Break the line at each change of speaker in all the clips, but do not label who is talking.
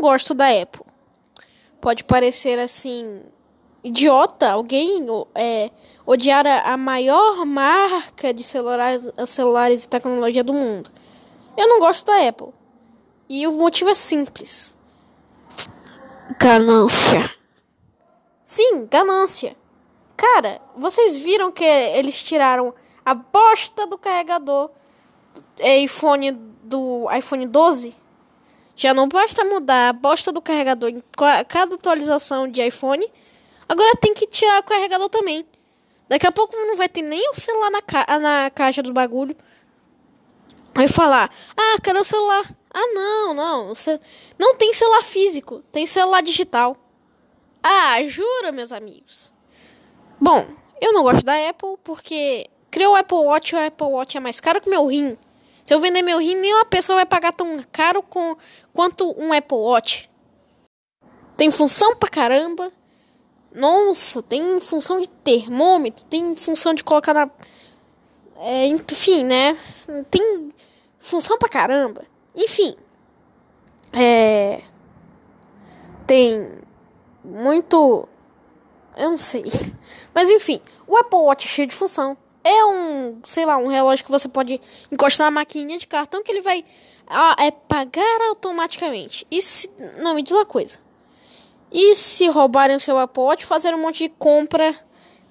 não gosto da Apple. Pode parecer assim idiota alguém é, odiar a, a maior marca de celulares, celulares e tecnologia do mundo. Eu não gosto da Apple. E o motivo é simples. Ganância. Sim, ganância. Cara, vocês viram que eles tiraram a bosta do carregador iPhone do iPhone 12? Já não basta mudar a bosta do carregador em cada atualização de iPhone. Agora tem que tirar o carregador também. Daqui a pouco não vai ter nem o celular na, ca na caixa do bagulho. Vai falar: Ah, cadê o celular? Ah, não, não. Não tem celular físico, tem celular digital. Ah, jura, meus amigos? Bom, eu não gosto da Apple porque criou o Apple Watch e o Apple Watch é mais caro que meu rim. Se eu vender meu rim, nenhuma pessoa vai pagar tão caro com, quanto um Apple Watch. Tem função pra caramba. Nossa, tem função de termômetro, tem função de colocar na. É, enfim, né? Tem função pra caramba. Enfim. É. Tem muito. Eu não sei. Mas enfim, o Apple Watch é cheio de função. É um, sei lá, um relógio que você pode encostar na maquininha de cartão que ele vai é pagar automaticamente. E se. Não, me diz uma coisa. E se roubarem o seu Apple Watch, fazer um monte de compra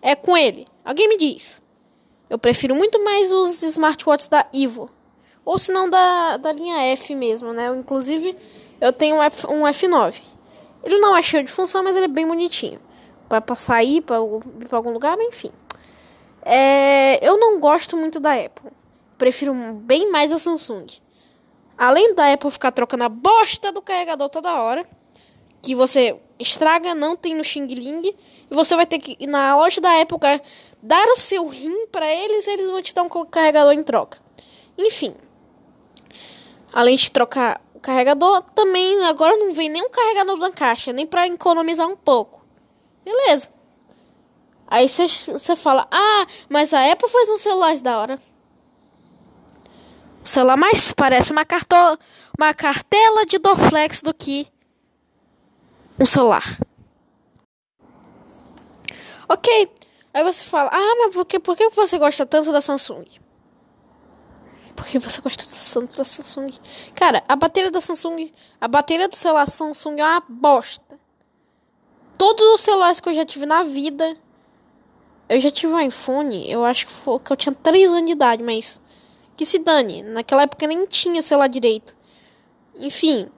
é com ele? Alguém me diz. Eu prefiro muito mais os smartwatches da Ivo. Ou se não da, da linha F mesmo, né? Inclusive, eu tenho um, F, um F9. Ele não é cheio de função, mas ele é bem bonitinho. Para sair, para algum lugar, enfim. É, eu não gosto muito da Apple. Prefiro bem mais a Samsung. Além da Apple ficar trocando a bosta do carregador toda hora, que você estraga, não tem no Xing Ling, e você vai ter que ir na loja da Apple dar o seu rim para eles, e eles vão te dar um carregador em troca. Enfim, além de trocar o carregador, também agora não vem nem um carregador na caixa, nem para economizar um pouco. Beleza. Aí você fala, ah, mas a Apple faz um celular da hora. O celular mais parece uma, carto uma cartela de Dorflex do que um celular. Ok. Aí você fala, ah, mas por que, por que você gosta tanto da Samsung? Por que você gosta tanto da Samsung? Cara, a bateria da Samsung, a bateria do celular Samsung é uma bosta. Todos os celulares que eu já tive na vida, eu já tive um iPhone, eu acho que, foi, que eu tinha 3 anos de idade, mas que se dane. Naquela época nem tinha celular direito. Enfim,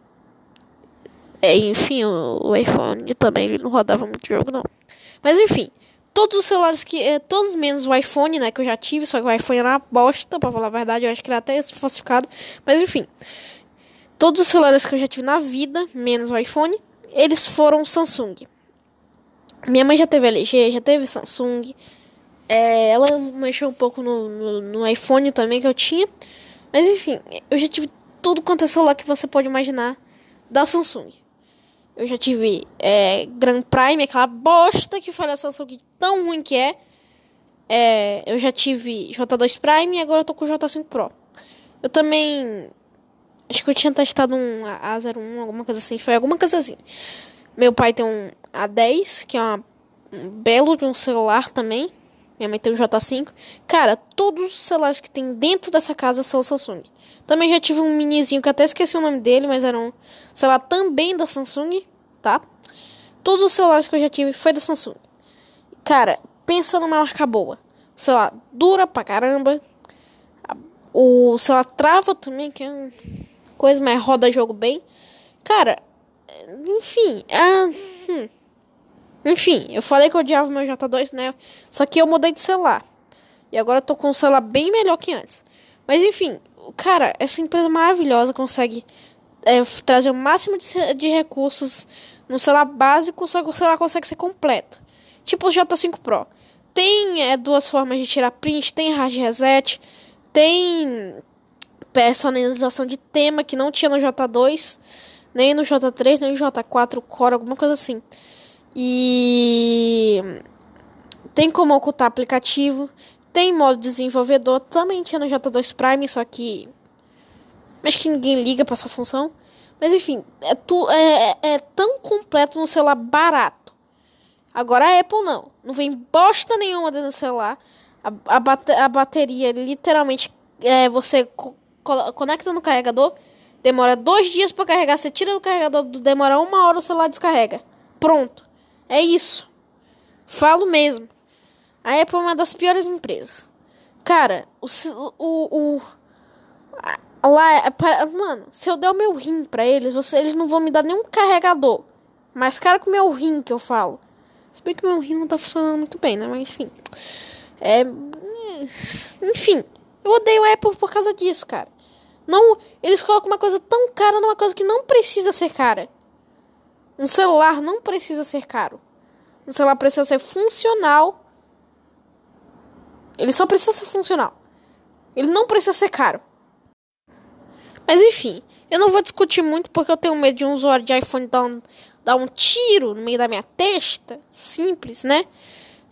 é, enfim, o, iPhone também ele não rodava muito jogo, não. Mas enfim, todos os celulares que. É, todos menos o iPhone, né? Que eu já tive, só que o iPhone era uma bosta, pra falar a verdade. Eu acho que era até falsificado. Mas enfim. Todos os celulares que eu já tive na vida, menos o iPhone, eles foram Samsung. Minha mãe já teve LG, já teve Samsung. É, ela mexeu um pouco no, no, no, iPhone também que eu tinha. Mas enfim, eu já tive tudo quanto é celular que você pode imaginar da Samsung. Eu já tive é, Grand Prime, aquela bosta que fala a Samsung tão ruim que é. é. Eu já tive J2 Prime e agora eu tô com o J5 Pro. Eu também. Acho que eu tinha testado um A01, alguma coisa assim. Foi alguma coisa assim. Meu pai tem um A10, que é uma, um belo de um celular também. Minha mãe tem um J5. Cara, todos os celulares que tem dentro dessa casa são Samsung. Também já tive um minizinho que até esqueci o nome dele, mas era um celular também da Samsung, tá? Todos os celulares que eu já tive foi da Samsung. Cara, pensa numa marca boa. O celular dura pra caramba. O celular trava também, que é uma coisa, mas roda jogo bem. Cara, enfim, ah, hum. enfim, eu falei que eu odiava meu J2, né? Só que eu mudei de celular. E agora eu tô com um celular bem melhor que antes. Mas enfim, cara, essa empresa maravilhosa consegue é, trazer o máximo de, de, recursos no celular básico, só que o celular consegue ser completo. Tipo o J5 Pro. Tem é, duas formas de tirar print, tem hard reset, tem personalização de tema que não tinha no J2, nem no J3, nem no J4 Core, alguma coisa assim. E tem como ocultar aplicativo, tem modo desenvolvedor, também tinha no J2 Prime, só que. Acho que ninguém liga para essa função. Mas enfim, é, tu, é, é, é tão completo no celular barato. Agora a Apple não. Não vem bosta nenhuma dentro do celular. A, a, bate, a bateria, literalmente, é, você co conecta no carregador. Demora dois dias para carregar. Você tira do carregador, demora uma hora o celular descarrega. Pronto. É isso. Falo mesmo. A Apple é uma das piores empresas. Cara, o. o, o lá, para, mano, se eu der o meu rim pra eles, você, eles não vão me dar nenhum carregador. Mas, cara, com o meu rim que eu falo. Se bem que meu rim não tá funcionando muito bem, né? Mas, enfim. É. Enfim. Eu odeio a Apple por causa disso, cara. Não, eles colocam uma coisa tão cara numa coisa que não precisa ser cara. Um celular não precisa ser caro. Um celular precisa ser funcional. Ele só precisa ser funcional. Ele não precisa ser caro. Mas enfim, eu não vou discutir muito porque eu tenho medo de um usuário de iPhone dar um, dar um tiro no meio da minha testa. Simples, né?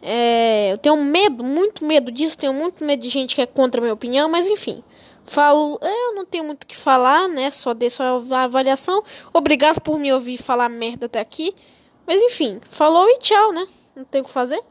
É, eu tenho medo, muito medo disso. Tenho muito medo de gente que é contra a minha opinião. Mas enfim, falo. É, eu não tenho muito o que falar, né? Só dei sua avaliação. Obrigado por me ouvir falar merda até aqui. Mas enfim, falou e tchau, né? Não tem o que fazer.